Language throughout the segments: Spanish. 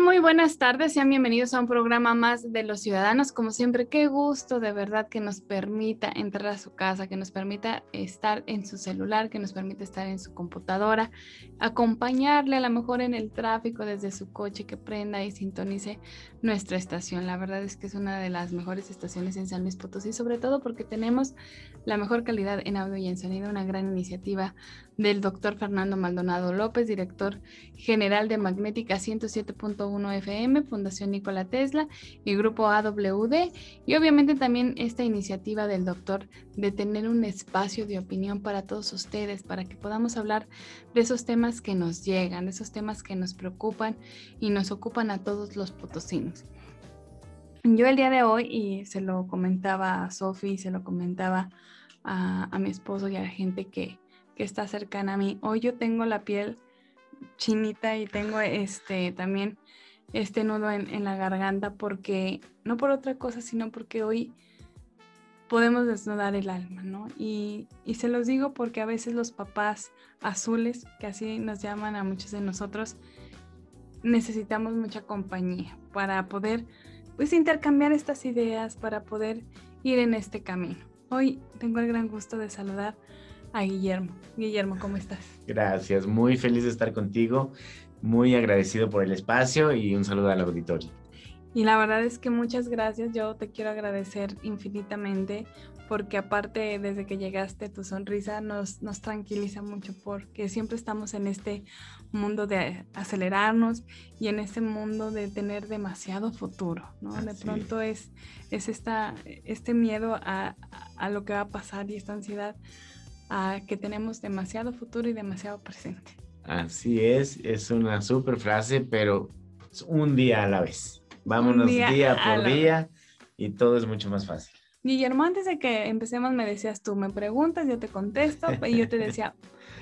Muy buenas tardes. Sean bienvenidos a un programa más de los ciudadanos. Como siempre, qué gusto de verdad que nos permita entrar a su casa, que nos permita estar en su celular, que nos permita estar en su computadora, acompañarle a lo mejor en el tráfico desde su coche, que prenda y sintonice nuestra estación. La verdad es que es una de las mejores estaciones en San Luis Potosí, sobre todo porque tenemos la mejor calidad en audio y en sonido, una gran iniciativa del doctor Fernando Maldonado López, director general de Magnética 107.1 FM, Fundación Nikola Tesla y Grupo AWD. Y obviamente también esta iniciativa del doctor de tener un espacio de opinión para todos ustedes, para que podamos hablar de esos temas que nos llegan, de esos temas que nos preocupan y nos ocupan a todos los potosinos. Yo el día de hoy, y se lo comentaba a Sofi, se lo comentaba a, a mi esposo y a la gente que, está cercana a mí. Hoy yo tengo la piel chinita y tengo este también este nudo en, la garganta porque, no por otra cosa, sino porque hoy podemos desnudar el alma, ¿no? Y, y, se los digo porque a veces los papás azules, que así nos llaman a muchos de nosotros, necesitamos mucha compañía para poder, pues, intercambiar estas ideas, para poder ir en este camino. Hoy tengo el gran gusto de saludar Guillermo. Guillermo, ¿cómo estás? Gracias, muy feliz de estar contigo, muy agradecido por el espacio y un saludo al auditorio. Y la verdad es que muchas gracias, yo te quiero agradecer infinitamente porque aparte desde que llegaste tu sonrisa nos, nos tranquiliza mucho porque siempre estamos en este mundo de acelerarnos y en este mundo de tener demasiado futuro, ¿no? de pronto es, es esta, este miedo a, a lo que va a pasar y esta ansiedad que tenemos demasiado futuro y demasiado presente. Así es, es una super frase, pero es un día a la vez. Vámonos día, por día y todo es mucho más fácil. Guillermo, antes de que empecemos me decías tú, me preguntas, yo te contesto y yo te decía,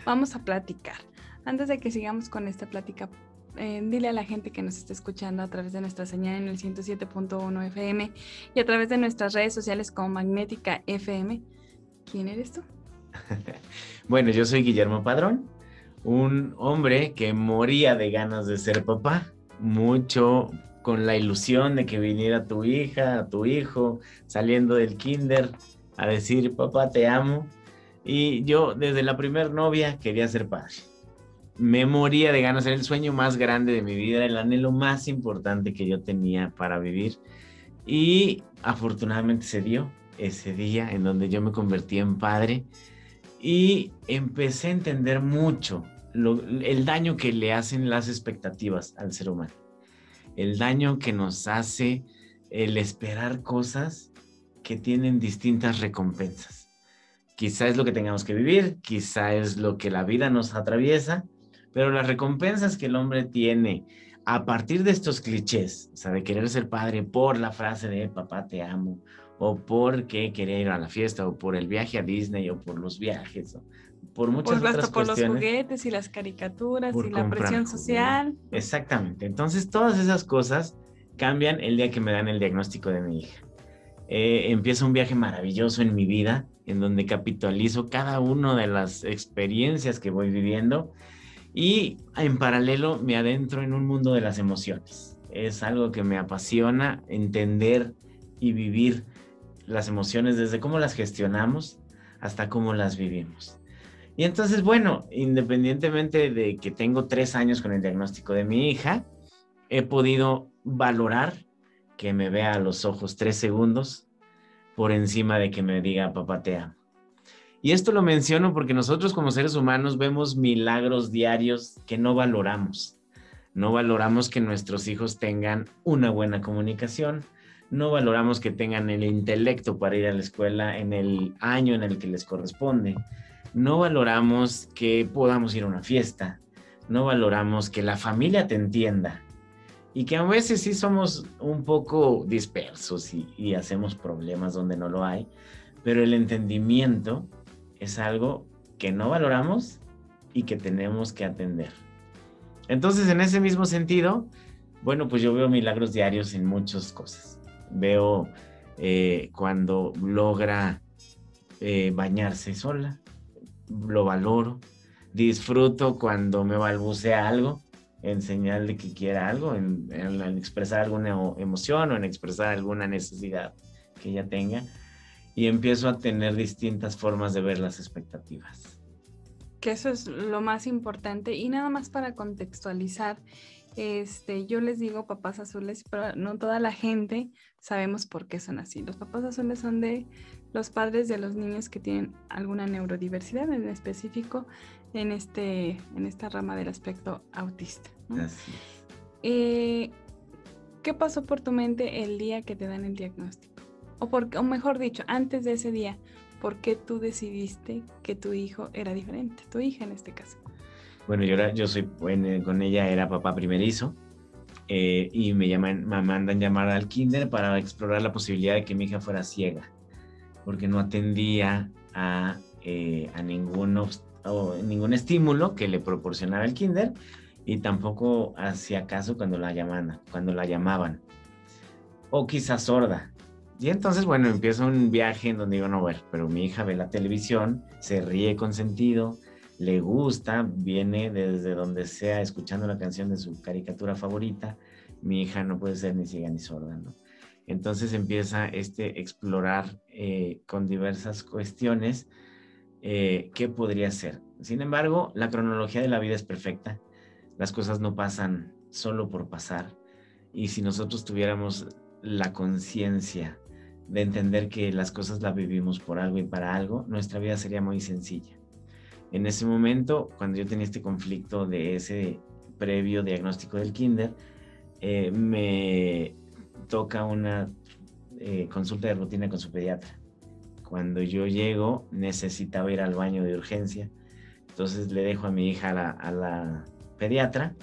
vamos a platicar. Antes de que sigamos con esta plática, eh, dile a la gente que nos está escuchando a través de nuestra señal en el 107.1 FM y a través de nuestras redes sociales como Magnética FM. ¿Quién eres tú? bueno, yo soy Guillermo Padrón, un hombre que moría de ganas de ser papá, mucho con la ilusión de que viniera tu hija, tu hijo, saliendo del kinder a decir, papá, te amo. Y yo desde la primer novia quería ser padre. Me moría de ganas, era el sueño más grande de mi vida, el anhelo más importante que yo tenía para vivir. Y afortunadamente se dio ese día en donde yo me convertí en padre y empecé a entender mucho el daño que le hacen las expectativas al ser humano, el daño que nos hace el esperar cosas que tienen distintas recompensas. Quizá es lo que tengamos que vivir, quizá es lo que la vida nos atraviesa, pero las recompensas que el hombre tiene a partir de estos clichés, o sea, de querer ser padre por la frase de papá te amo, o porque quería ir a la fiesta, o por el viaje a Disney, o por los viajes, o por muchas por, otras por los juguetes y las caricaturas y la presión social. Exactamente. Entonces, todas esas cosas cambian el día que me dan el diagnóstico de mi hija. Eh, empieza un viaje maravilloso en mi vida, en donde capitalizo cada una de las experiencias que voy viviendo y en paralelo me adentro en un mundo de las emociones. Es algo que me apasiona entender y vivir las emociones, desde cómo las gestionamos hasta cómo las vivimos. Y entonces, bueno, independientemente de que tengo tres años con el diagnóstico de mi hija, he podido valorar que me vea a los ojos tres segundos por encima de que me diga papá te amo. Y esto lo menciono porque nosotros como seres humanos vemos milagros diarios que no valoramos. No valoramos que nuestros hijos tengan una buena comunicación, no valoramos que tengan el intelecto para ir a la escuela en el año en el que les corresponde, no valoramos que podamos ir a una fiesta, no valoramos que la familia te entienda y que a veces sí somos un poco dispersos y, hacemos problemas donde no lo hay, pero el entendimiento es algo que no valoramos y que tenemos que atender. Entonces, en ese mismo sentido, bueno, pues yo veo milagros diarios en muchas cosas. Veo eh, cuando logra eh, bañarse sola, lo valoro, disfruto cuando me balbucea algo, en señal de que quiera algo, en, expresar alguna emoción o en expresar alguna necesidad que ella tenga. Y empiezo a tener distintas formas de ver las expectativas. Que eso es lo más importante. Y nada más para contextualizar, este, yo les digo papás azules, pero no toda la gente sabemos por qué son así. Los papás azules son de los padres de los niños que tienen alguna neurodiversidad en específico en, este, en esta rama del aspecto autista. Eh, ¿Qué pasó por tu mente el día que te dan el diagnóstico? O, por, o mejor dicho, antes de ese día, ¿por qué tú decidiste que tu hijo era diferente? Tu hija en este caso. Bueno, yo, era, yo soy, con ella era papá primerizo. Eh, y me llaman, me mandan llamar al kinder para explorar la posibilidad de que mi hija fuera ciega, porque no atendía a, eh, a ningún o ningún estímulo que le proporcionara el kinder y tampoco hacía caso cuando la llamaban, cuando la llamaban. O quizás sorda. Y entonces, bueno, empieza un viaje en donde digo, no, ver, pero mi hija ve la televisión, se ríe con sentido, le gusta, viene desde donde sea escuchando la canción de su caricatura favorita. Mi hija no puede ser ni ciega ni sorda, ¿no? Entonces empieza este explorar eh, con diversas cuestiones eh, qué podría ser. Sin embargo, la cronología de la vida es perfecta. Las cosas no pasan solo por pasar. Y si nosotros tuviéramos la conciencia de entender que las cosas las vivimos por algo y para algo, nuestra vida sería muy sencilla. En ese momento, cuando yo tenía este conflicto de ese previo diagnóstico del kinder, eh, me toca una eh, consulta de rutina con su pediatra. Cuando yo llego, necesitaba ir al baño de urgencia. Entonces le dejo a mi hija a la, pediatra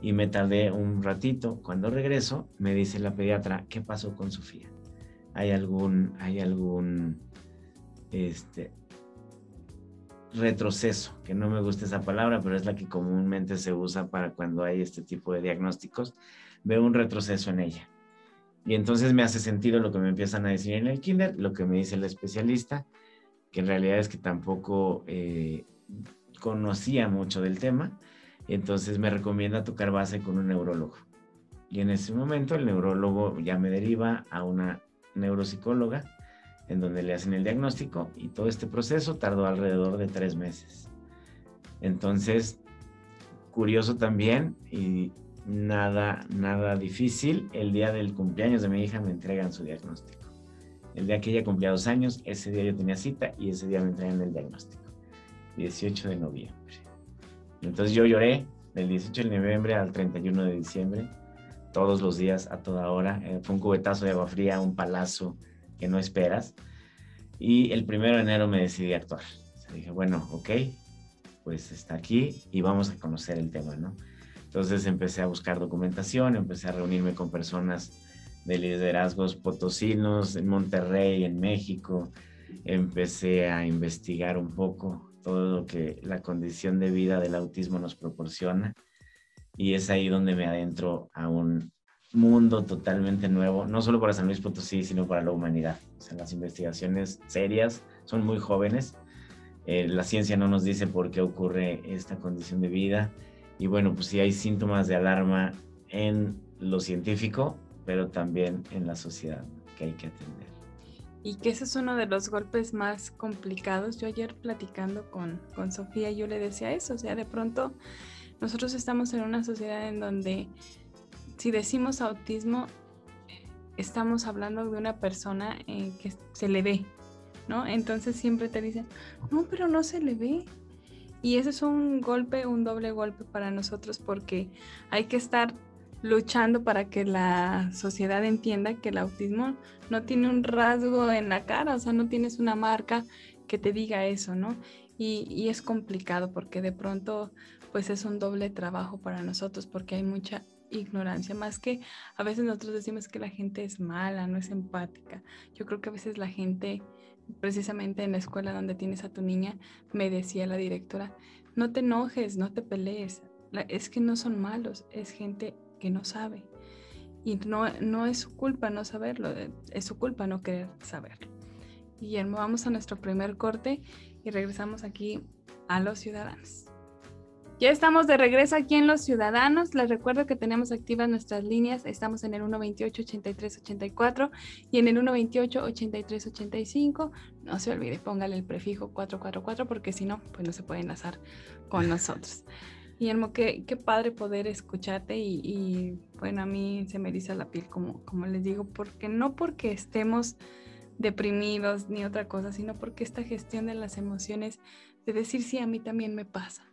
y me tardé un ratito. Cuando regreso, me dice la pediatra, ¿qué pasó con Sofía? ¿Hay algún, hay algún, este, retroceso, que no me gusta esa palabra, pero es la que comúnmente se usa para cuando hay este tipo de diagnósticos. Veo un retroceso en ella. Y entonces me hace sentido lo que me empiezan a decir en el kinder, lo que me dice el especialista, que en realidad es que tampoco eh, conocía mucho del tema. Entonces me recomienda tocar base con un neurólogo. Y en ese momento el neurólogo ya me deriva a una neuropsicóloga en donde le hacen el diagnóstico y todo este proceso tardó alrededor de tres meses. Entonces, curioso también y nada, nada difícil. El día del cumpleaños de mi hija me entregan su diagnóstico. El día que ella cumplía dos años, ese día yo tenía cita y ese día me entregan el diagnóstico. 18 de noviembre. Entonces yo lloré del 18 de noviembre al 31 de diciembre, todos los días, a toda hora. Eh, fue un cubetazo de agua fría, un palazo que no esperas. Y el primero de enero me decidí a actuar. dije, bueno, ok, pues está aquí y vamos a conocer el tema, ¿no? Entonces empecé a buscar documentación, empecé a reunirme con personas de liderazgos potosinos en Monterrey, en México. Empecé a investigar un poco todo lo que la condición de vida del autismo nos proporciona. Y es ahí donde me adentro a un mundo totalmente nuevo, no solo para San Luis Potosí, sino para la humanidad. O sea, las investigaciones serias son muy jóvenes. Eh, la ciencia no nos dice por qué ocurre esta condición de vida y bueno, pues sí hay síntomas de alarma en lo científico, pero también en la sociedad que hay que atender. Y que ese es uno de los golpes más complicados. Yo ayer platicando con, con Sofía, yo le decía eso, o sea, de pronto nosotros estamos en una sociedad en donde si decimos autismo, estamos hablando de una persona eh, que se le ve, ¿no? Entonces siempre te dicen, no, pero no se le ve, y ese es un golpe, un doble golpe para nosotros porque hay que estar luchando para que la sociedad entienda que el autismo no tiene un rasgo en la cara, o sea, no tienes una marca que te diga eso, ¿no? Y, y, es complicado porque de pronto pues es un doble trabajo para nosotros porque hay mucha ignorancia, más que a veces nosotros decimos que la gente es mala, no es empática. Yo creo que a veces la gente, precisamente en la escuela donde tienes a tu niña, me decía la directora, no te enojes, no te pelees, es que no son malos, es gente que no sabe. Y no, no es su culpa no saberlo, eh, es su culpa no querer saberlo. Guillermo, vamos a nuestro primer corte y regresamos aquí a los ciudadanos. Ya estamos de regreso aquí en Los Ciudadanos. Les recuerdo que tenemos activas nuestras líneas. Estamos en el 128-8384 y en el 128-8385. No se olvide, póngale el prefijo 444 porque si no, pues no se puede enlazar con nosotros. Guillermo, qué, qué padre poder escucharte y, bueno, a mí se me eriza la piel, como, como les digo, porque no porque estemos deprimidos ni otra cosa, sino porque esta gestión de las emociones, de decir sí, a mí también me pasa.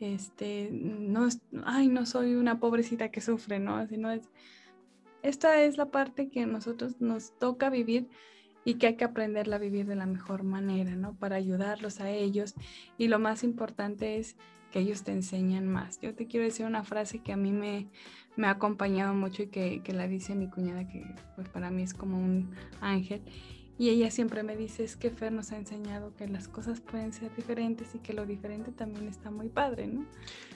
Este, no, ay, no soy una pobrecita que sufre, ¿no? Sino es, esta es la parte que nosotros nos toca vivir y que hay que aprenderla a vivir de la mejor manera, ¿no? Para ayudarlos a ellos. Y lo más importante es que ellos te enseñan más. Yo te quiero decir una frase que a mí me, me ha acompañado mucho y que, que, la dice mi cuñada, que pues para mí es como un ángel. Y ella siempre me dice, es que Fer nos ha enseñado que las cosas pueden ser diferentes y que lo diferente también está muy padre, ¿no?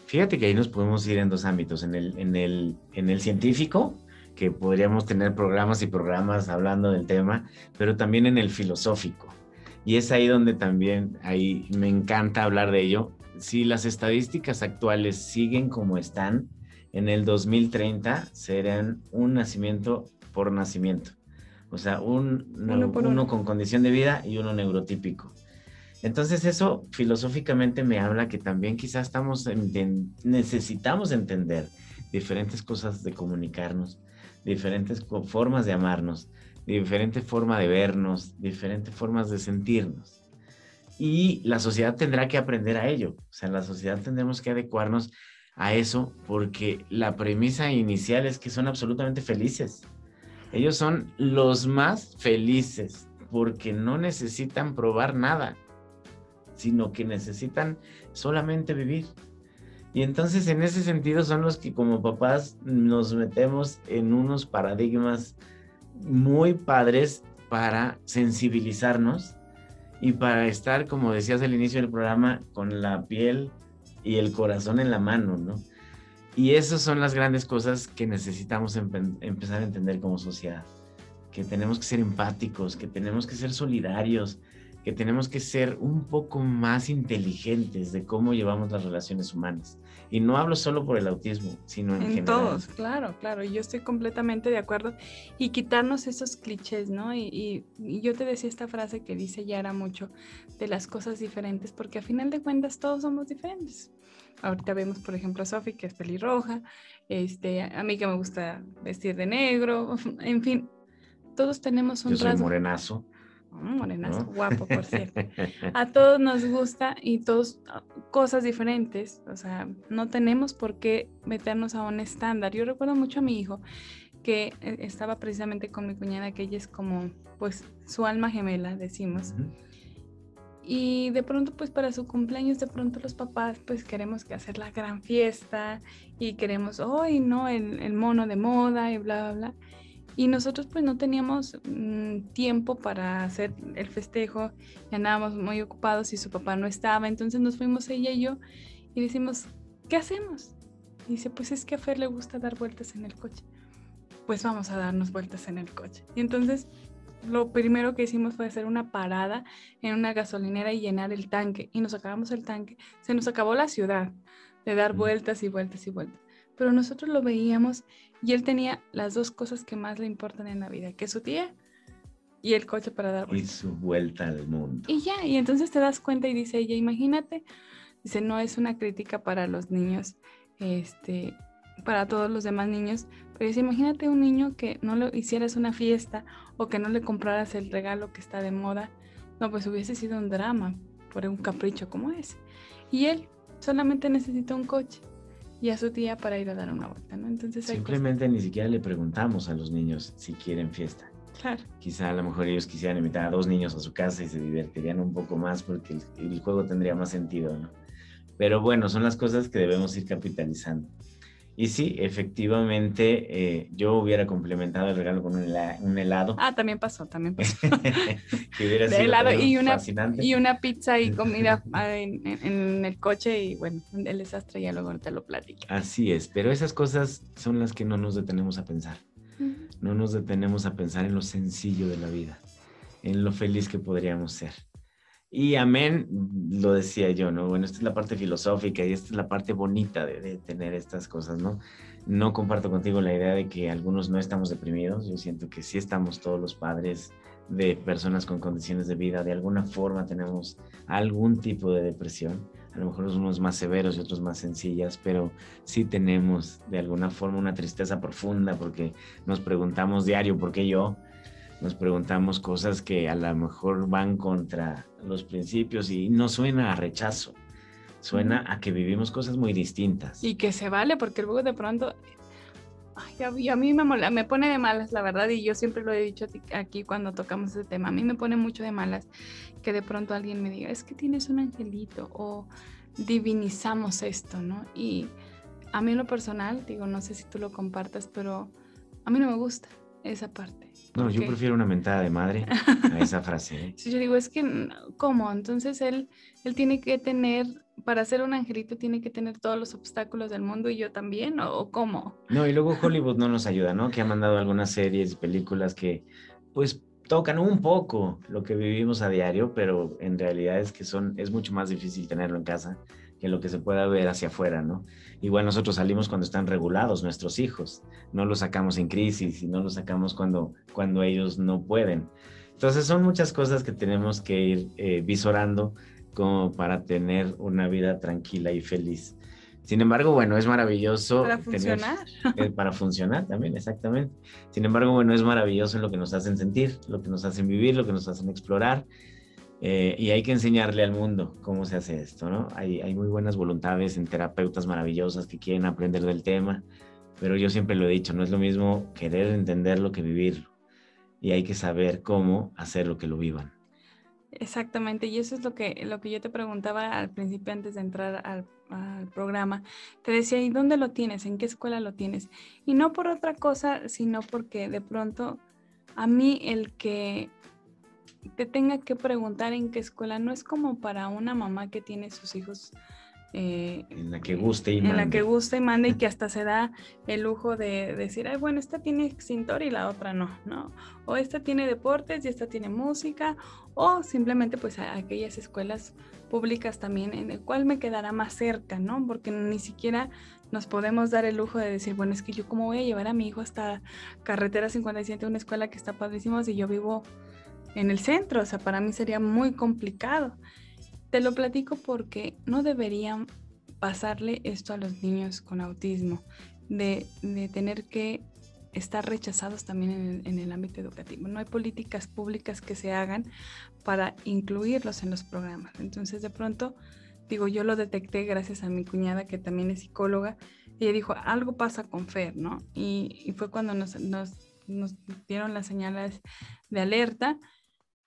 Fíjate que ahí nos podemos ir en dos ámbitos, en el, en el, en el científico, que podríamos tener programas y programas hablando del tema, pero también en el filosófico. Y es ahí donde también ahí me encanta hablar de ello, si las estadísticas actuales siguen como están, en el 2030 serán un nacimiento por nacimiento. O sea, un, uno, con condición de vida y uno neurotípico. Entonces eso filosóficamente me habla que también quizás estamos necesitamos entender diferentes cosas de comunicarnos, diferentes formas de amarnos, diferente forma de vernos, diferentes formas de sentirnos y la sociedad tendrá que aprender a ello. O sea, la sociedad tendremos que adecuarnos a eso porque la premisa inicial es que son absolutamente felices. Ellos son los más felices porque no necesitan probar nada, sino que necesitan solamente vivir. Y entonces en ese sentido son los que como papás nos metemos en unos paradigmas muy padres para sensibilizarnos y para estar, como decías al inicio del programa, con la piel y el corazón en la mano, ¿no? Y esas son las grandes cosas que necesitamos empezar a entender como sociedad, que tenemos que ser empáticos, que tenemos que ser solidarios, que tenemos que ser un poco más inteligentes de cómo llevamos las relaciones humanas. Y no hablo solo por el autismo, sino en, en todos, claro, claro. Yo estoy completamente de acuerdo. Y quitarnos esos clichés, ¿no? Y, y, yo te decía esta frase que dice Yara mucho de las cosas diferentes, porque a final de cuentas todos somos diferentes. Ahorita vemos, por ejemplo, a Sofi, que es pelirroja, este, a mí que me gusta vestir de negro, en fin, todos tenemos un yo soy morenazo. Mm, morenazo, guapo, por cierto. A todos nos gusta y todos ah, cosas diferentes. O sea, no tenemos por qué meternos a un estándar. Yo recuerdo mucho a mi hijo que eh, estaba precisamente con mi cuñada, que ella es como, pues, su alma gemela, decimos. Y de pronto, pues para su cumpleaños, de pronto los papás, pues queremos que hacer la gran fiesta y queremos, hoy, ¿no? El, el mono de moda y bla, bla, bla. Y nosotros pues no teníamos mm, tiempo para hacer el festejo, ya andábamos muy ocupados y su papá no estaba, entonces nos fuimos ella y yo y decimos, ¿qué hacemos? Dice, pues es que a Fer le gusta dar vueltas en el coche. Pues vamos a darnos vueltas en el coche. Y entonces lo primero que hicimos fue hacer una parada en una gasolinera y llenar el tanque. Y nos acabamos el tanque. Se nos acabó la ciudad de dar vueltas y vueltas y vueltas pero nosotros lo veíamos y él tenía las dos cosas que más le importan en la vida, que es su tía y el coche para dar vuelta. Y su vuelta al mundo. Y ya, y entonces te das cuenta y dice ella, imagínate, dice, no es una crítica para los niños, este, para todos los demás niños, pero dice, imagínate un niño que no le hicieras una fiesta o que no le compraras el regalo que está de moda, no, pues hubiese sido un drama por un capricho como ese. Y él solamente necesita un coche y a su tía para ir a dar una vuelta, ¿no? Entonces simplemente ni siquiera le preguntamos a los niños si quieren fiesta. Claro. Quizá a lo mejor ellos quisieran invitar a dos niños a su casa y se divertirían un poco más porque el, el juego tendría más sentido, ¿no? Pero bueno, son las cosas que debemos ir capitalizando. Y sí, efectivamente, eh, yo hubiera complementado el regalo con un, helado. Ah, también pasó, también pasó. que hubiera sido helado y una, y una pizza y comida en, en, el coche y bueno, el desastre ya luego te lo platico. Así es, pero esas cosas son las que no nos detenemos a pensar. No nos detenemos a pensar en lo sencillo de la vida, en lo feliz que podríamos ser. Y amén, lo decía yo, ¿no? Bueno, esta es la parte filosófica y esta es la parte bonita de, tener estas cosas, ¿no? No comparto contigo la idea de que algunos no estamos deprimidos. Yo siento que sí estamos todos los padres de personas con condiciones de vida. De alguna forma tenemos algún tipo de depresión. A lo mejor unos más severos y otros más sencillas, pero sí tenemos de alguna forma una tristeza profunda porque nos preguntamos diario, ¿por qué yo? Nos preguntamos cosas que a lo mejor van contra los principios y no suena a rechazo, suena a que vivimos cosas muy distintas. Y que se vale, porque luego de pronto, ay, a, mí me, me pone de malas, la verdad, y yo siempre lo he dicho aquí cuando tocamos ese tema, a mí me pone mucho de malas que de pronto alguien me diga, es que tienes un angelito o divinizamos esto, ¿no? Y a mí en lo personal, digo, no sé si tú lo compartas, pero a mí no me gusta esa parte. No, yo prefiero una mentada de madre a esa frase. ¿eh? Sí, yo digo, es que, ¿cómo? Entonces él, él tiene que tener, para ser un angelito, tiene que tener todos los obstáculos del mundo y yo también, ¿o cómo? No, y luego Hollywood no nos ayuda, ¿no? Que ha mandado algunas series y películas que, pues, tocan un poco lo que vivimos a diario, pero en realidad es que son, es mucho más difícil tenerlo en casa que lo que se pueda ver hacia afuera, ¿no? Igual nosotros salimos cuando están regulados nuestros hijos, no los sacamos en crisis y no los sacamos cuando, cuando ellos no pueden. Entonces son muchas cosas que tenemos que ir eh, visorando como para tener una vida tranquila y feliz. Sin embargo, bueno, es maravilloso. Para funcionar. Eh, para funcionar también, exactamente. Sin embargo, bueno, es maravilloso lo que nos hacen sentir, lo que nos hacen vivir, lo que nos hacen explorar. Eh, y hay que enseñarle al mundo cómo se hace esto, ¿no? Hay, muy buenas voluntades en terapeutas maravillosas que quieren aprender del tema, pero yo siempre lo he dicho, no es lo mismo querer entenderlo que vivirlo. Y hay que saber cómo hacer lo que lo vivan. Exactamente, y eso es lo que, lo que yo te preguntaba al principio antes de entrar al, al, programa. Te decía, ¿y dónde lo tienes? ¿En qué escuela lo tienes? Y no por otra cosa, sino porque de pronto a mí el que te tenga que preguntar en qué escuela no es como para una mamá que tiene sus hijos eh, en la que guste y mande. En la que guste y mande y que hasta se da el lujo de decir, ay, bueno, esta tiene extintor y la otra no, ¿no? O esta tiene deportes y esta tiene música, o simplemente pues a aquellas escuelas públicas también en el cual me quedará más cerca, ¿no? Porque ni siquiera nos podemos dar el lujo de decir, bueno, es que yo cómo voy a llevar a mi hijo hasta carretera 57, una escuela que está padrísimo si yo vivo en el centro, o sea, para mí sería muy complicado. Te lo platico porque no deberían pasarle esto a los niños con autismo, de, tener que estar rechazados también en el, ámbito educativo. No hay políticas públicas que se hagan para incluirlos en los programas. Entonces, de pronto, digo, yo lo detecté gracias a mi cuñada, que también es psicóloga, y ella dijo, algo pasa con Fer, ¿no? Y, fue cuando nos, nos, nos dieron las señales de alerta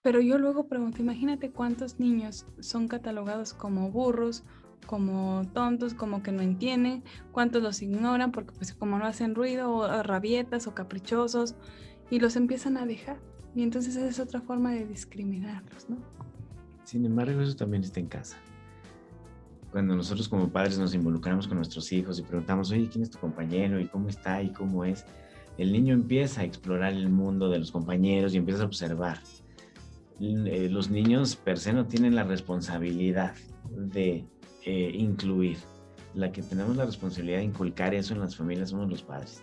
pero yo luego pregunto, imagínate cuántos niños son catalogados como burros, como tontos, como que no entienden, cuántos los ignoran porque pues como no hacen ruido o rabietas o caprichosos y los empiezan a dejar. Y entonces esa es otra forma de discriminarlos, ¿no? Sin embargo, eso también está en casa. Cuando nosotros como padres nos involucramos con nuestros hijos y preguntamos, oye, ¿quién es tu compañero? ¿Y cómo está? ¿Y cómo es? El niño empieza a explorar el mundo de los compañeros y empieza a observar eh, los niños per se no tienen la responsabilidad de eh, incluir. La que tenemos la responsabilidad de inculcar eso en las familias somos los padres.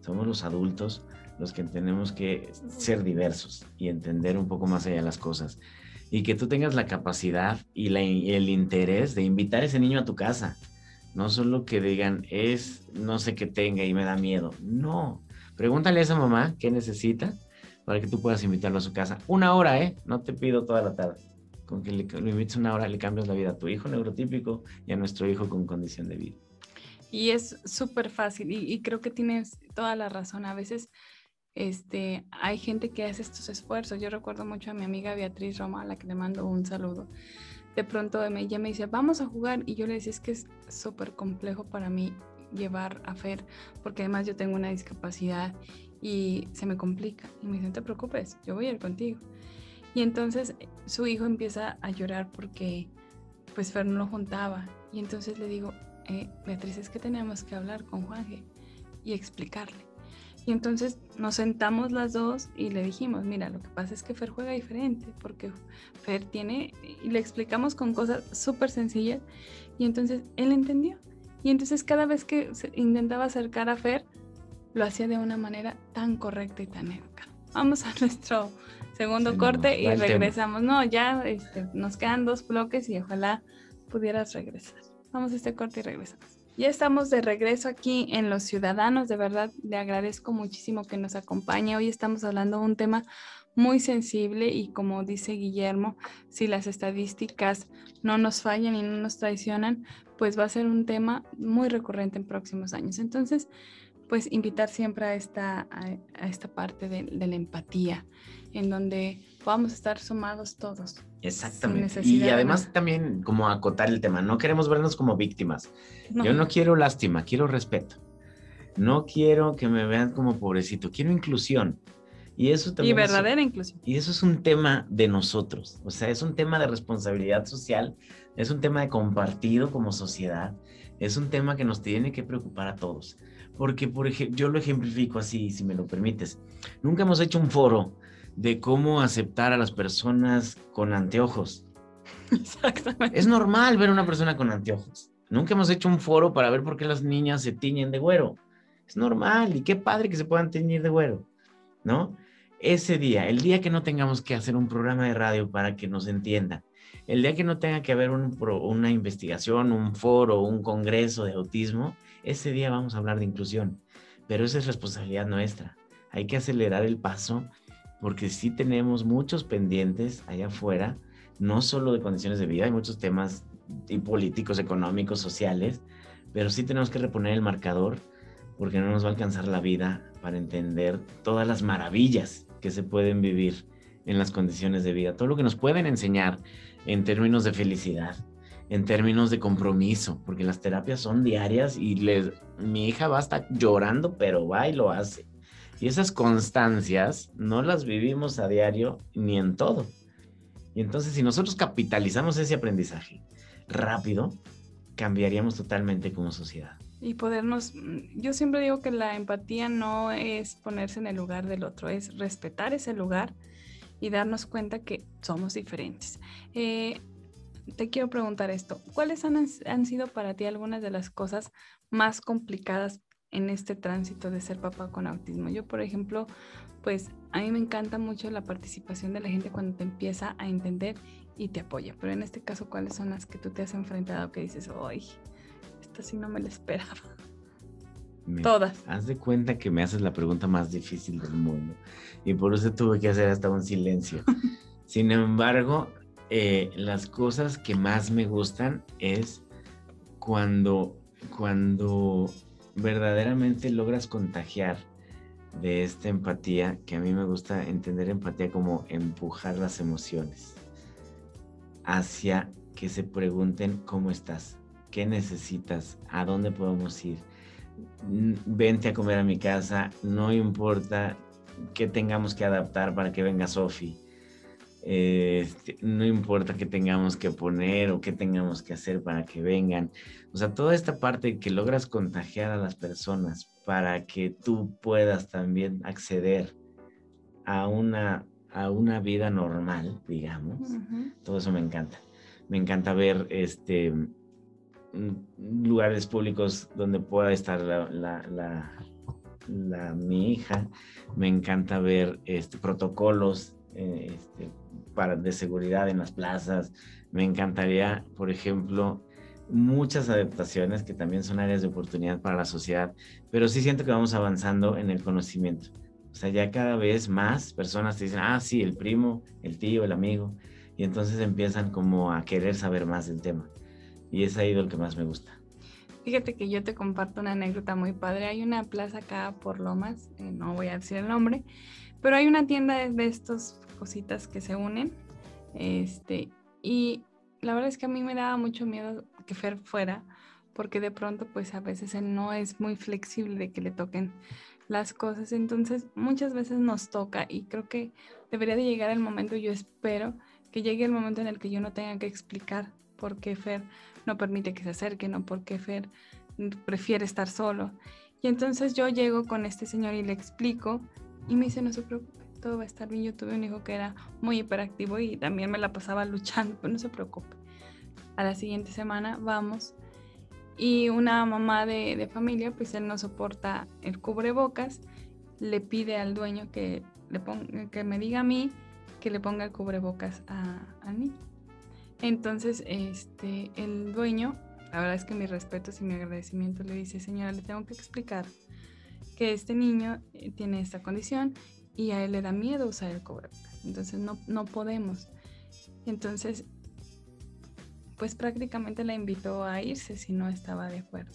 Somos los adultos los que tenemos que ser diversos y entender un poco más allá las cosas. Y que tú tengas la capacidad y el interés de invitar a ese niño a tu casa. No solo que digan, es, no sé qué tenga y me da miedo. No. Pregúntale a esa mamá qué necesita para que tú puedas invitarlo a su casa. Una hora, ¿eh? No te pido toda la tarde. Con que le, lo invites una hora le cambias la vida a tu hijo neurotípico y a nuestro hijo con condición de vida. Y es súper fácil y, creo que tienes toda la razón. A veces este, hay gente que hace estos esfuerzos. Yo recuerdo mucho a mi amiga Beatriz Roma, a la que le mando un saludo. De pronto ella me dice, vamos a jugar. Y yo le decía, es que es súper complejo para mí llevar a Fer, porque además yo tengo una discapacidad y se me complica. Y me dice, no te preocupes, yo voy a ir contigo. Y entonces su hijo empieza a llorar porque pues Fer no lo juntaba. Y entonces le digo, eh, Beatriz, es que tenemos que hablar con Juanje y explicarle. Y entonces nos sentamos las dos y le dijimos, mira, lo que pasa es que Fer juega diferente, porque Fer tiene, y le explicamos con cosas súper sencillas, y entonces él entendió. Y entonces cada vez que intentaba acercar a Fer, lo hacía de una manera tan correcta y tan educada. Vamos a nuestro segundo corte y regresamos. No, ya este, nos quedan dos bloques y ojalá pudieras regresar. Vamos a este corte y regresamos. Ya estamos de regreso aquí en Los Ciudadanos. De verdad, le agradezco muchísimo que nos acompañe. Hoy estamos hablando de un tema muy sensible y como dice Guillermo, si las estadísticas no nos fallan y no nos traicionan, pues va a ser un tema muy recurrente en próximos años. Entonces, pues invitar siempre a esta, a, esta parte de, la empatía, en donde podamos estar sumados todos. Exactamente. Y además también como acotar el tema, no queremos vernos como víctimas. Yo no quiero lástima, quiero respeto. No quiero que me vean como pobrecito, quiero inclusión. Y eso también. Y verdadera inclusión. Y eso es un tema de nosotros. O sea, es un tema de responsabilidad social, es un tema de compartido como sociedad, es un tema que nos tiene que preocupar a todos. Porque, por ejemplo, yo lo ejemplifico así, si me lo permites. Nunca hemos hecho un foro de cómo aceptar a las personas con anteojos. Exactamente. Es normal ver a una persona con anteojos. Nunca hemos hecho un foro para ver por qué las niñas se tiñen de güero. Es normal y qué padre que se puedan teñir de güero, ¿no? ese día, el día que no tengamos que hacer un programa de radio para que nos entiendan, el día que no tenga que haber una investigación, un foro, un congreso de autismo, ese día vamos a hablar de inclusión. Pero esa es responsabilidad nuestra. Hay que acelerar el paso porque sí tenemos muchos pendientes allá afuera, no solo de condiciones de vida, hay muchos temas políticos, económicos, sociales, pero sí tenemos que reponer el marcador porque no nos va a alcanzar la vida para entender todas las maravillas que se pueden vivir en las condiciones de vida, todo lo que nos pueden enseñar en términos de felicidad, en términos de compromiso, porque las terapias son diarias y les, mi hija va a estar llorando, pero va y lo hace. Y esas constancias no las vivimos a diario ni en todo. Y entonces si nosotros capitalizamos ese aprendizaje rápido, cambiaríamos totalmente como sociedad. Y podernos, yo siempre digo que la empatía no es ponerse en el lugar del otro, es respetar ese lugar y darnos cuenta que somos diferentes. Eh, te quiero preguntar esto, ¿cuáles han, han, sido para ti algunas de las cosas más complicadas en este tránsito de ser papá con autismo? Yo, por ejemplo, pues a mí me encanta mucho la participación de la gente cuando te empieza a entender y te apoya, pero en este caso, ¿cuáles son las que tú te has enfrentado que dices, ay, si no me la esperaba. Todas. Haz de cuenta que me haces la pregunta más difícil del mundo y por eso tuve que hacer hasta un silencio. Sin embargo, eh, las cosas que más me gustan es cuando, cuando verdaderamente logras contagiar de esta empatía, que a mí me gusta entender empatía como empujar las emociones hacia que se pregunten cómo estás, ¿Qué necesitas? ¿A dónde podemos ir? Vente a comer a mi casa, no importa qué tengamos que adaptar para que venga Sofi. Este, no importa qué tengamos que poner o qué tengamos que hacer para que vengan. O sea, toda esta parte que logras contagiar a las personas para que tú puedas también acceder a una, a una vida normal, digamos. Todo eso me encanta. Me encanta ver este, lugares públicos donde pueda estar la, mi hija. Me encanta ver este, protocolos eh, este, de seguridad en las plazas. Me encantaría, por ejemplo, muchas adaptaciones que también son áreas de oportunidad para la sociedad, pero sí siento que vamos avanzando en el conocimiento. O sea, ya cada vez más personas te dicen, ah, sí, el primo, el tío, el amigo, y entonces empiezan como a querer saber más del tema. Y es ahí lo que más me gusta. Fíjate que yo te comparto una anécdota muy padre. Hay una plaza acá por Lomas, eh, no voy a decir el nombre, pero hay una tienda de estos cositas que se unen. Este, y la verdad es que a mí me daba mucho miedo que Fer fuera, porque de pronto pues a veces él no es muy flexible de que le toquen las cosas. Entonces muchas veces nos toca y creo que debería de llegar el momento, yo espero que llegue el momento en el que yo no tenga que explicar por qué Fer no permite que se acerquen o por qué Fer prefiere estar solo. Y entonces yo llego con este señor y le explico y me dice, no se preocupe, a estar bien. Yo tuve un hijo que era muy hiperactivo y también me la pasaba luchando, pero no se preocupe. A la siguiente semana vamos y una mamá de, familia, pues él no soporta el cubrebocas, le pide al dueño que, le ponga, que me diga a mí que le ponga el cubrebocas a, al niño. Entonces, este, el dueño, la verdad es que mi respeto y mi agradecimiento le dice, señora, le tengo que explicar que este niño eh, tiene esta condición y a él le da miedo usar el cubrebocas. Entonces no, no podemos. Entonces pues prácticamente la invitó a irse si no estaba de acuerdo.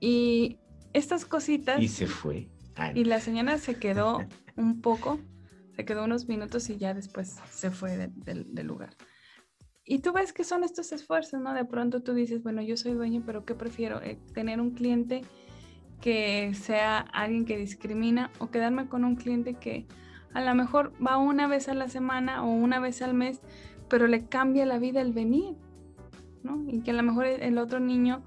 Y estas cositas... Y se fue. Y la señora se quedó un poco, se quedó unos minutos y ya después se fue del lugar. Y tú ves que son estos esfuerzos, ¿no? De pronto tú dices, bueno, yo soy dueño, pero ¿qué prefiero? Eh, ¿Tener un cliente que sea alguien que discrimina o quedarme con un cliente que a lo mejor va una vez a la semana o una vez al mes, pero le cambia la vida el venir, ¿no? Y que a lo mejor el otro niño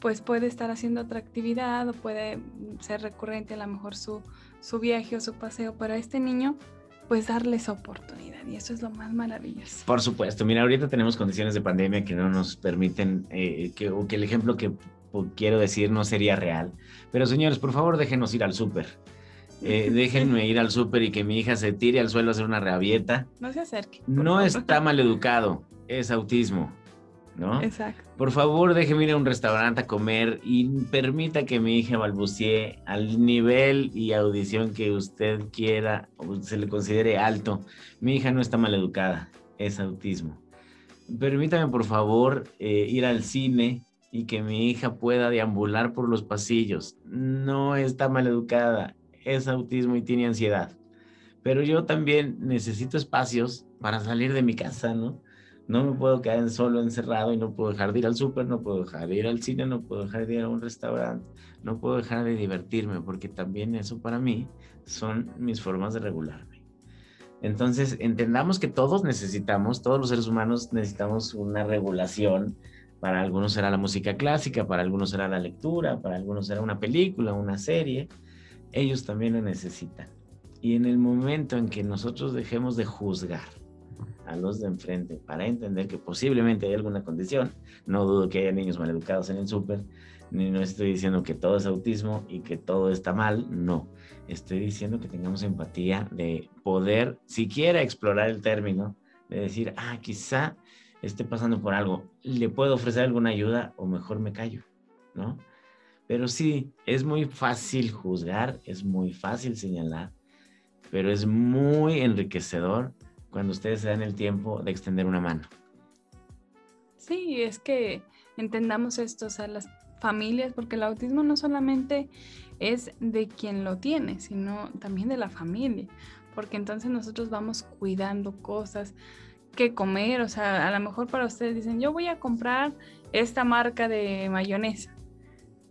pues puede estar haciendo otra actividad o puede ser recurrente a lo mejor su, su viaje o su paseo, pero a este niño pues darles oportunidad y eso es lo más maravilloso. Por supuesto, mira, ahorita tenemos condiciones de pandemia que no nos permiten, eh, que, o que el ejemplo que quiero decir no sería real, pero señores, por favor déjenos ir al súper eh, déjenme ir al súper y que mi hija se tire al suelo a hacer una rabieta. No se acerque. No está mal educado, es autismo, ¿no? Exacto. Por favor, déjeme ir a un restaurante a comer y permita que mi hija balbucee al nivel y audición que usted quiera o se le considere alto. Mi hija no está mal educada, es autismo. Permítame, por favor, eh, ir al cine y que mi hija pueda deambular por los pasillos. No está mal educada, es autismo y tiene ansiedad. Pero yo también necesito espacios para salir de mi casa, ¿no? No me puedo quedar solo encerrado y no puedo dejar de ir al súper, no puedo dejar de ir al cine, no puedo dejar de ir a un restaurante, no puedo dejar de divertirme, porque también eso para mí son mis formas de regularme. Entonces, entendamos que todos necesitamos, todos los seres humanos necesitamos una regulación. Para algunos será la música clásica, para algunos será la lectura, para algunos será una película, una serie ellos también lo necesitan. Y en el momento en que nosotros dejemos de juzgar a los de enfrente para entender que posiblemente hay alguna condición, no dudo que haya niños maleducados en el súper, ni no estoy diciendo que todo es autismo y que todo está mal, no. Estoy diciendo que tengamos empatía de poder siquiera explorar el término, de decir, ah, quizá esté pasando por algo, le puedo ofrecer alguna ayuda o mejor me callo, ¿no? Pero sí, es muy fácil juzgar, es muy fácil señalar, pero es muy enriquecedor cuando ustedes se dan el tiempo de extender una mano. Sí, es que entendamos esto, o sea, las familias, porque el autismo no solamente es de quien lo tiene, sino también de la familia, porque entonces nosotros vamos cuidando cosas que comer, o sea, a lo mejor para ustedes dicen, yo voy a comprar esta marca de mayonesa,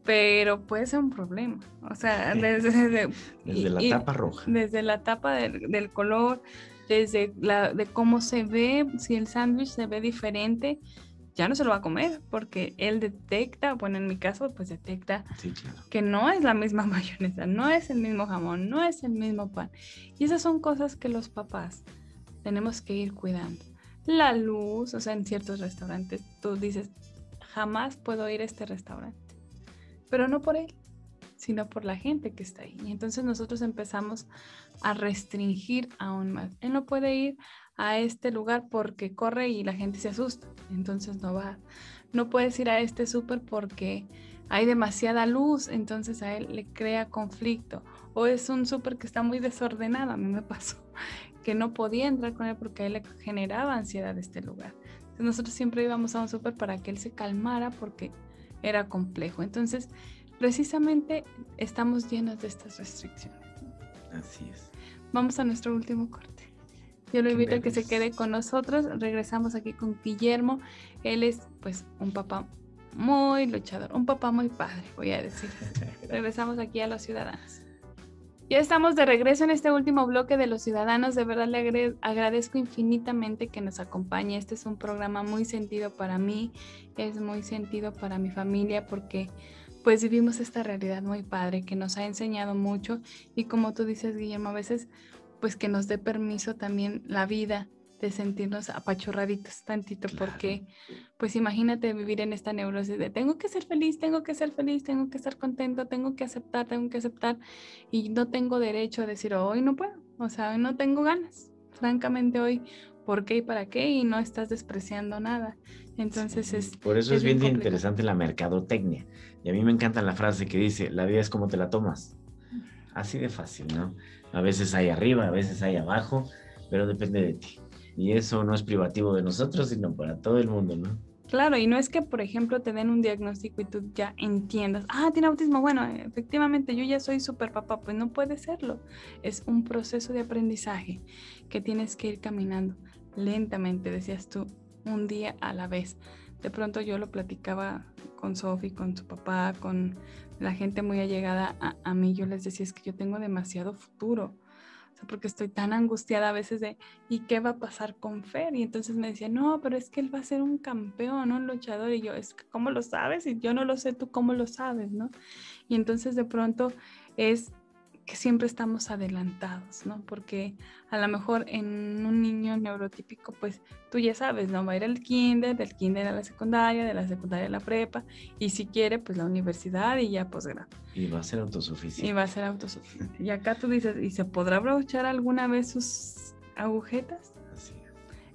pero puede ser un problema. O sea, desde, la tapa roja. Desde la tapa del, color, desde la, de cómo se ve, si el sándwich se ve diferente, ya no se lo va a comer porque él detecta, bueno, en mi caso, pues detecta que no es la misma mayonesa, no es el mismo jamón, no es el mismo pan. Y esas son cosas que los papás tenemos que ir cuidando. La luz, o sea, en ciertos restaurantes, tú dices, jamás puedo ir a este restaurante pero no por él, sino por la gente que está ahí. Y entonces nosotros empezamos a restringir aún más. Él no puede ir a este lugar porque corre y la gente se asusta, entonces no va. No puedes ir a este súper porque hay demasiada luz, entonces a él le crea conflicto. O es un súper que está muy desordenado, a mí me pasó, que no podía entrar con él porque a él le generaba ansiedad este lugar. Entonces nosotros siempre íbamos a un súper para que él se calmara porque era complejo. Entonces, precisamente estamos llenos de estas restricciones. Así es. Vamos a nuestro último corte. Yo lo invito a que se quede con nosotros. Regresamos aquí con Guillermo. Él es pues un papá muy luchador, un papá muy padre, voy a decir. Regresamos aquí a los ciudadanos. Ya estamos de regreso en este último bloque de los ciudadanos. De verdad le agradezco infinitamente que nos acompañe. Este es un programa muy sentido para mí, es muy sentido para mi familia porque pues vivimos esta realidad muy padre que nos ha enseñado mucho y como tú dices Guillermo, a veces pues que nos dé permiso también la vida de sentirnos apachurraditos tantito, porque pues imagínate vivir en esta neurosis de tengo que ser feliz, tengo que ser feliz, tengo que estar contento, tengo que aceptar, tengo que aceptar y no tengo derecho a decir hoy no puedo, o sea, hoy no tengo ganas, francamente hoy, ¿por qué y para qué? Y no estás despreciando nada. Entonces es... Por eso es, bien, interesante la mercadotecnia. Y a mí me encanta la frase que dice, la vida es como te la tomas. Así de fácil, ¿no? A veces hay arriba, a veces hay abajo, pero depende de ti. Y eso no es privativo de nosotros, sino para todo el mundo, ¿no? Claro, y no es que, por ejemplo, te den un diagnóstico y tú ya entiendas, ah, tiene autismo, bueno, efectivamente, yo ya soy super papá, pues no puede serlo. Es un proceso de aprendizaje que tienes que ir caminando lentamente, decías tú, un día a la vez. De pronto yo lo platicaba con Sofi, con su papá, con la gente muy allegada a, a, mí, yo les decía, es que yo tengo demasiado futuro, porque estoy tan angustiada a veces de, ¿y qué va a pasar con Fer? Y entonces me decía, no, pero es que él va a ser un campeón, un luchador, y yo, es que, ¿cómo lo sabes? Y yo no lo sé, tú cómo lo sabes, ¿no? Y entonces de pronto es que siempre estamos adelantados, ¿no? Porque a lo mejor en un niño neurotípico, pues tú ya sabes, ¿no? Va a ir al kinder, del kinder a la secundaria, de la secundaria a la prepa, y si quiere, pues la universidad y ya posgrado. Y va a ser autosuficiente. Y va a ser autosuficiente. Y acá tú dices, ¿y se podrá brochar alguna vez sus agujetas? Así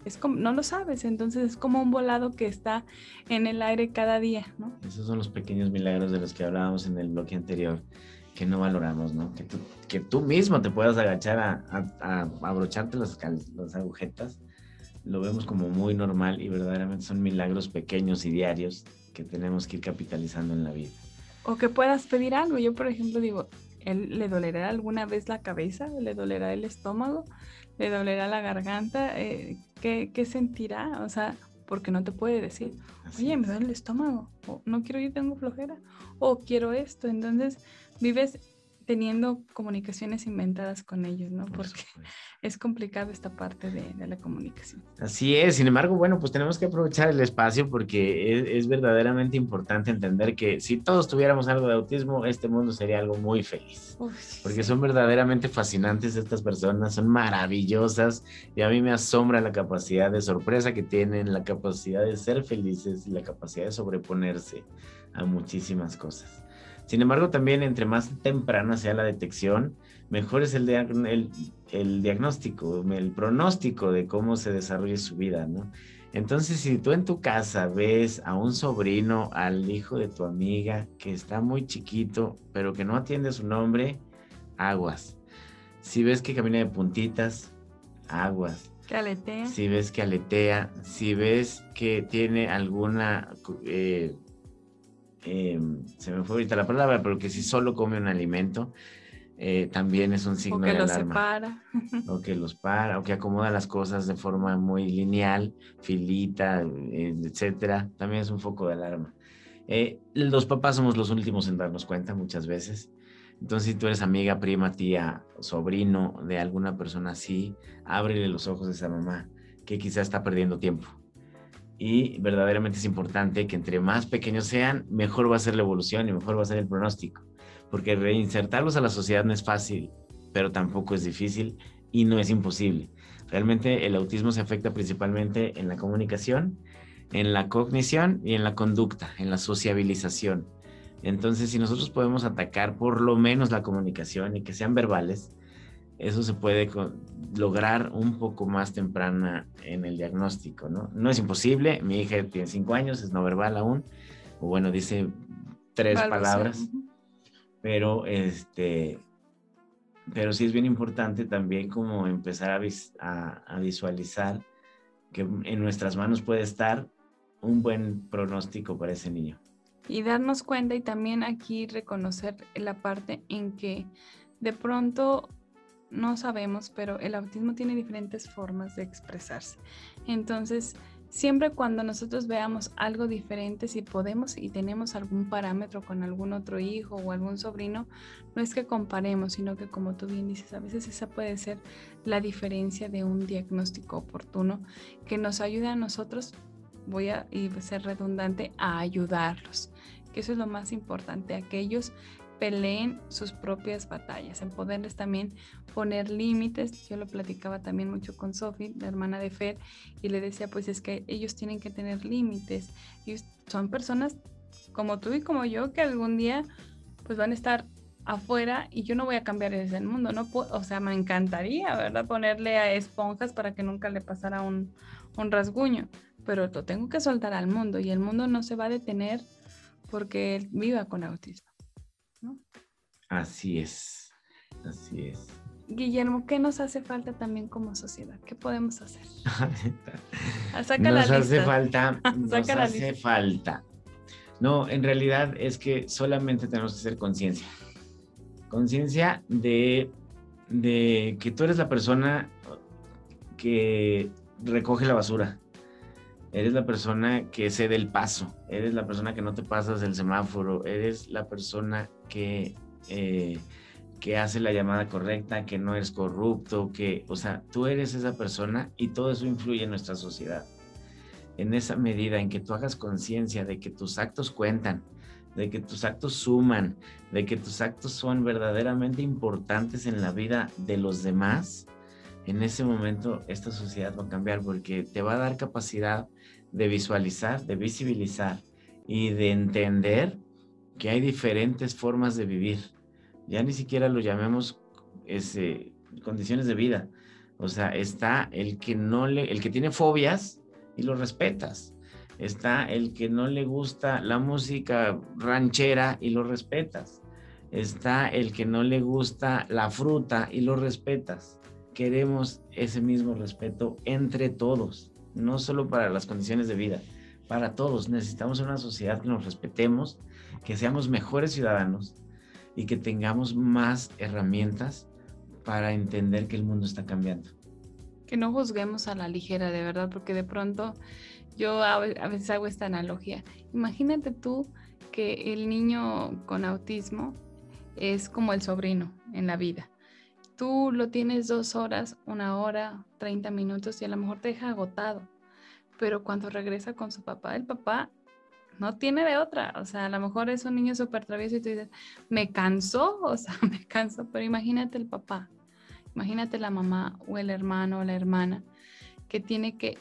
es. como, no lo sabes, entonces es como un volado que está en el aire cada día, ¿no? Esos son los pequeños milagros de los que hablábamos en el bloque anterior que no valoramos, ¿no? Que tú, que tú mismo te puedas agachar a, a, a abrocharte las, las agujetas, lo vemos como muy normal y verdaderamente son milagros pequeños y diarios que tenemos que ir capitalizando en la vida. O que puedas pedir algo. Yo, por ejemplo, digo, ¿él le dolerá alguna vez la cabeza? ¿Le dolerá el estómago? ¿Le dolerá la garganta? Eh, ¿qué, ¿Qué sentirá? O sea, porque no te puede decir, oye, me duele el estómago, o no quiero ir, tengo flojera, o quiero esto. Entonces, vives teniendo comunicaciones inventadas con ellos, ¿no? Porque es complicado esta parte de, la comunicación. Así es, sin embargo, bueno, pues tenemos que aprovechar el espacio porque es, verdaderamente importante entender que si todos tuviéramos algo de autismo, este mundo sería algo muy feliz. porque son verdaderamente fascinantes estas personas, son maravillosas y a mí me asombra la capacidad de sorpresa que tienen, la capacidad de ser felices y la capacidad de sobreponerse a muchísimas cosas. Sin embargo, también entre más temprana sea la detección, mejor es el, el, diagnóstico, el pronóstico de cómo se desarrolle su vida, ¿no? Entonces, si tú en tu casa ves a un sobrino, al hijo de tu amiga, que está muy chiquito, pero que no atiende su nombre, aguas. Si ves que camina de puntitas, aguas. Que aletea. Si ves que aletea, si ves que tiene alguna eh, Em, se me fue ahorita la palabra, pero que si solo come un alimento, eh, también es un signo o que de alarma. separa. O que los para, o que acomoda las cosas de forma muy lineal, filita, etcétera, también es un foco de alarma. Eh, los papás somos los últimos en darnos cuenta muchas veces. Entonces, si tú eres amiga, prima, tía, sobrino de alguna persona así, ábrele los ojos a esa mamá que quizá está perdiendo tiempo y verdaderamente es importante que entre más pequeños sean, mejor va a ser la evolución y mejor va a ser el pronóstico, porque reinsertarlos a la sociedad no es fácil, pero tampoco es difícil y no es imposible. Realmente el autismo se afecta principalmente en la comunicación, en la cognición y en la conducta, en la sociabilización. Entonces, si nosotros podemos atacar por lo menos la comunicación y que sean verbales, eso se puede lograr un poco más temprana en el diagnóstico, ¿no? No es imposible, mi hija tiene cinco años, es no verbal aún, o bueno, dice tres palabras, pero este, pero sí es bien importante también como empezar a, a visualizar que en nuestras manos puede estar un buen pronóstico para ese niño. y darnos cuenta y también aquí reconocer la parte en que de pronto no sabemos, pero el autismo tiene diferentes formas de expresarse. Entonces, siempre cuando nosotros veamos algo diferente, si podemos y tenemos algún parámetro con algún otro hijo o algún sobrino, no es que comparemos, sino que como tú bien dices, a veces esa puede ser la diferencia de un diagnóstico oportuno que nos ayuda a nosotros, voy a ser redundante, a ayudarlos, que eso es lo más importante, aquellos peleen sus propias batallas, en poderles también poner límites. Yo lo platicaba también mucho con Sophie, la hermana de Fer, y le decía, pues es que ellos tienen que tener límites. Y son personas como tú y como yo que algún día pues van a estar afuera y yo no voy a cambiar ese mundo, no o sea, me encantaría, ¿verdad? Ponerle a esponjas para que nunca le pasara un, un rasguño, pero lo tengo que soltar al mundo y el mundo no se va a detener porque él viva con autismo. Así es, así es. Guillermo, ¿qué nos hace falta también como sociedad? ¿Qué podemos hacer? Nos hace falta, nos hace falta. No, en realidad es que solamente tenemos que hacer conciencia. Conciencia de, de que tú eres la persona que recoge la basura. Eres la persona que cede el paso. Eres la persona que no te pasas el semáforo. Eres la persona que eh, que hace la llamada correcta, que no es corrupto, que, o sea, tú eres esa persona y todo eso influye en nuestra sociedad. En esa medida en que tú hagas conciencia de que tus actos cuentan, de que tus actos suman, de que tus actos son verdaderamente importantes en la vida de los demás, en ese momento esta sociedad va a cambiar porque te va a dar capacidad de visualizar, de visibilizar y de entender que hay diferentes formas de vivir. Ya ni siquiera lo llamemos ese, condiciones de vida. O sea, está el que no le, el que tiene fobias y lo respetas. Está el que no le gusta la música ranchera y lo respetas. Está el que no le gusta la fruta y lo respetas. Queremos ese mismo respeto entre todos, no solo para las condiciones de vida, para todos. Necesitamos una sociedad que nos respetemos, que seamos mejores ciudadanos y que tengamos más herramientas para entender que el mundo está cambiando. Que no juzguemos a la ligera, de verdad, porque de pronto yo a veces hago esta analogía. Imagínate tú que el niño con autismo es como el sobrino en la vida. Tú lo tienes dos horas, una hora, 30 minutos y a lo mejor te deja agotado. Pero cuando regresa con su papá, el papá no tiene de otra. O sea, a lo mejor es un niño súper travieso y tú dices, me cansó, o sea, me canso, pero imagínate el papá, imagínate la mamá o el hermano o la hermana que tiene que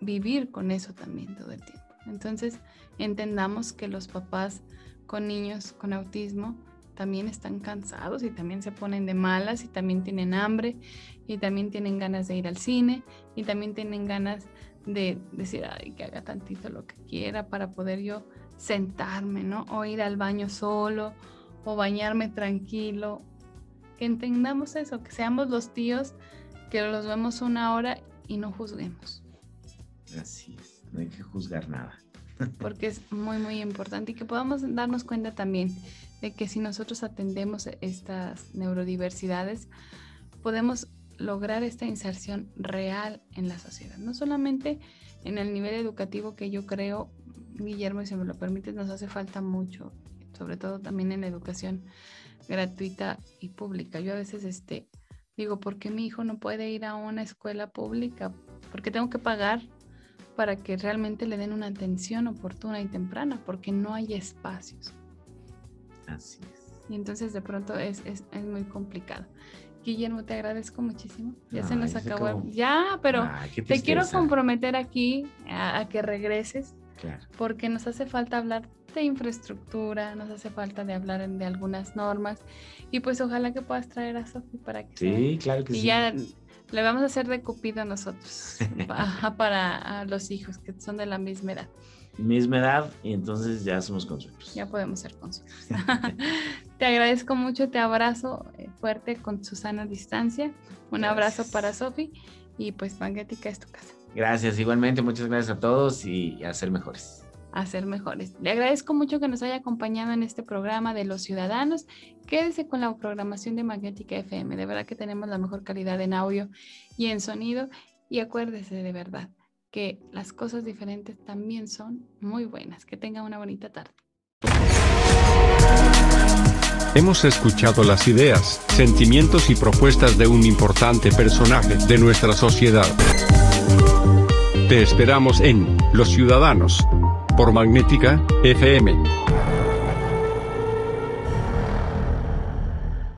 vivir con eso también todo el tiempo. Entonces, entendamos que los papás con niños con autismo también están cansados y también se ponen de malas y también tienen hambre y también tienen ganas de ir al cine y también tienen ganas de decir, ay, que haga tantito lo que quiera para poder yo sentarme, ¿no? O ir al baño solo, o bañarme tranquilo. Que entendamos eso, que seamos los tíos, que los vemos una hora y no juzguemos. Así es, no hay que juzgar nada. Porque es muy, muy importante y que podamos darnos cuenta también de que si nosotros atendemos estas neurodiversidades, podemos lograr esta inserción real en la sociedad, no solamente en el nivel educativo que yo creo, Guillermo, si me lo permites, nos hace falta mucho, sobre todo también en la educación gratuita y pública. Yo a veces este, digo, ¿por qué mi hijo no puede ir a una escuela pública? Porque tengo que pagar para que realmente le den una atención oportuna y temprana, porque no hay espacios. Así es. Y entonces de pronto es, es, es muy complicado. Guillermo, te agradezco muchísimo. Ya se nos acabó. Ya, pero te quiero comprometer aquí a, que regreses. Porque nos hace falta hablar de infraestructura, nos hace falta de hablar de algunas normas. Y pues ojalá que puedas traer a Sofi para que Sí, claro que sí. Y ya le vamos a hacer de cupido a nosotros, para los hijos que son de la misma edad misma edad y entonces ya somos consuelos. Ya podemos ser consuelos. te agradezco mucho, te abrazo eh, fuerte con Susana distancia. Un abrazo para Sofi y pues Magnética es tu casa. Gracias, igualmente, muchas gracias a todos y a ser mejores. a ser mejores. Le agradezco mucho que nos haya acompañado en este programa de los ciudadanos. Quédese con la programación de Magnética FM. De verdad que tenemos la mejor calidad en audio y en sonido. Y acuérdese de verdad que las cosas diferentes también son muy buenas. Que tenga una bonita tarde. Hemos escuchado las ideas, sentimientos y propuestas de un importante personaje de nuestra sociedad. Te esperamos en Los Ciudadanos por Magnética FM